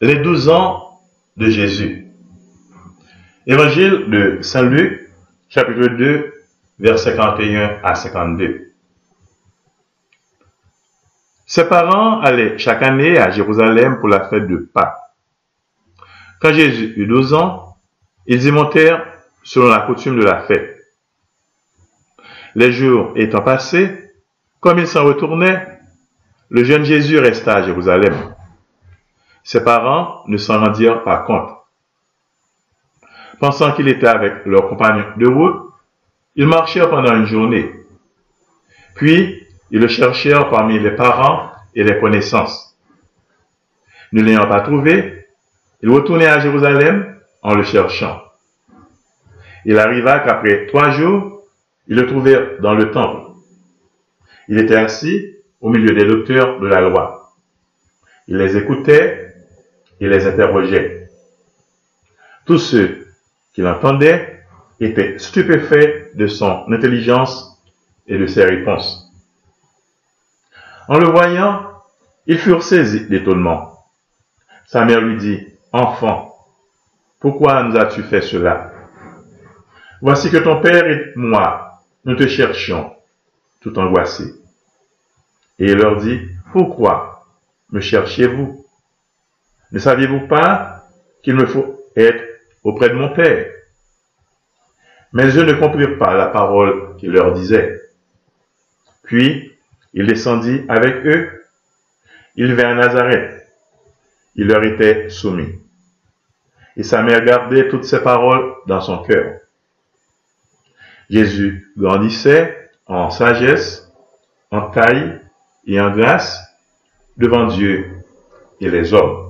Les douze ans de Jésus. Évangile de Saint Luc, chapitre 2, versets 51 à 52. Ses parents allaient chaque année à Jérusalem pour la fête de Pâques. Quand Jésus eut 12 ans, ils y montèrent selon la coutume de la fête. Les jours étant passés, comme ils s'en retournaient, le jeune Jésus resta à Jérusalem. Ses parents ne s'en rendirent pas compte. Pensant qu'il était avec leurs compagnons de route, ils marchèrent pendant une journée. Puis, ils le cherchèrent parmi les parents et les connaissances. Ne l'ayant pas trouvé, ils retournèrent à Jérusalem en le cherchant. Il arriva qu'après trois jours, ils le trouvèrent dans le temple. Il était assis au milieu des docteurs de la loi. Il les écoutait et les interrogeait. Tous ceux qui l'entendaient étaient stupéfaits de son intelligence et de ses réponses. En le voyant, ils furent saisis d'étonnement. Sa mère lui dit, Enfant, pourquoi nous as-tu fait cela? Voici que ton père et moi, nous te cherchions, tout angoissés. Et il leur dit, Pourquoi me cherchiez-vous? Ne saviez-vous pas qu'il me faut être auprès de mon Père? Mais eux ne comprirent pas la parole qu'il leur disait. Puis, il descendit avec eux. Il vint à Nazareth. Il leur était soumis. Et sa mère gardait toutes ces paroles dans son cœur. Jésus grandissait en sagesse, en taille et en grâce devant Dieu et les hommes.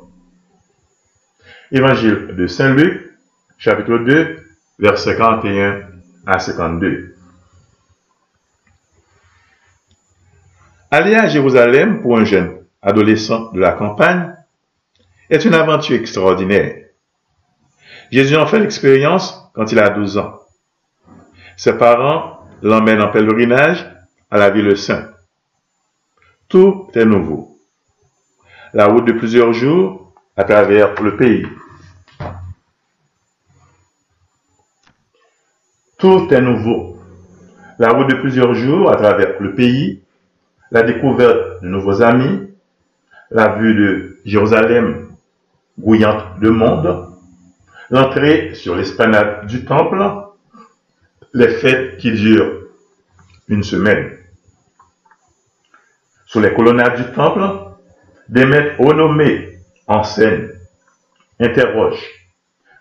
Évangile de Saint Luc, chapitre 2, versets 51 à 52. Aller à Jérusalem pour un jeune adolescent de la campagne est une aventure extraordinaire. Jésus en fait l'expérience quand il a 12 ans. Ses parents l'emmènent en pèlerinage à la ville sainte. Tout est nouveau. La route de plusieurs jours à travers le pays. Tout est nouveau. La route de plusieurs jours à travers le pays, la découverte de nouveaux amis, la vue de Jérusalem grouillante de monde, l'entrée sur l'esplanade du temple, les fêtes qui durent une semaine. Sous les colonnades du temple, des maîtres renommés enseignent, interrogent,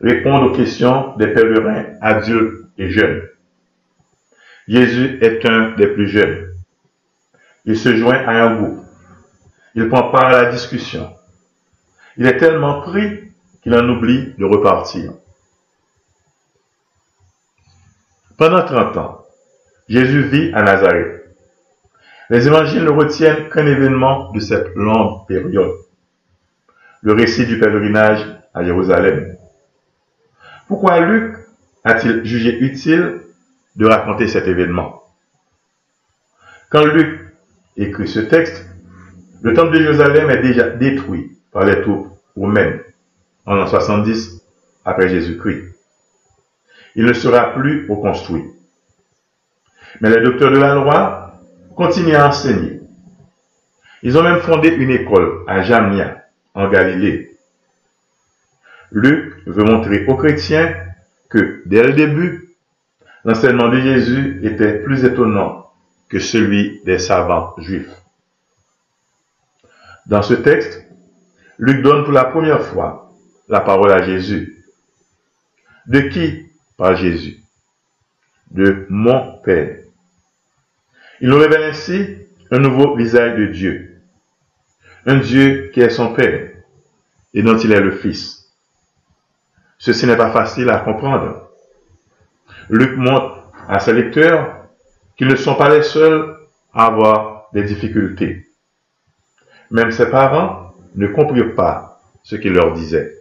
répondent aux questions des pèlerins adultes Jésus est un des plus jeunes. Il se joint à un groupe. Il prend part à la discussion. Il est tellement pris qu'il en oublie de repartir. Pendant 30 ans, Jésus vit à Nazareth. Les évangiles ne retiennent qu'un événement de cette longue période, le récit du pèlerinage à Jérusalem. Pourquoi Luc a-t-il jugé utile de raconter cet événement? Quand Luc écrit ce texte, le temple de Jérusalem est déjà détruit par les troupes romaines en l'an 70 après Jésus-Christ. Il ne sera plus reconstruit. Mais les docteurs de la loi continuent à enseigner. Ils ont même fondé une école à Jamnia, en Galilée. Luc veut montrer aux chrétiens que, dès le début, l'enseignement de Jésus était plus étonnant que celui des savants juifs. Dans ce texte, Luc donne pour la première fois la parole à Jésus. De qui parle Jésus? De mon Père. Il nous révèle ainsi un nouveau visage de Dieu. Un Dieu qui est son Père et dont il est le Fils. Ceci n'est pas facile à comprendre. Luc montre à ses lecteurs qu'ils ne sont pas les seuls à avoir des difficultés. Même ses parents ne comprirent pas ce qu'il leur disait.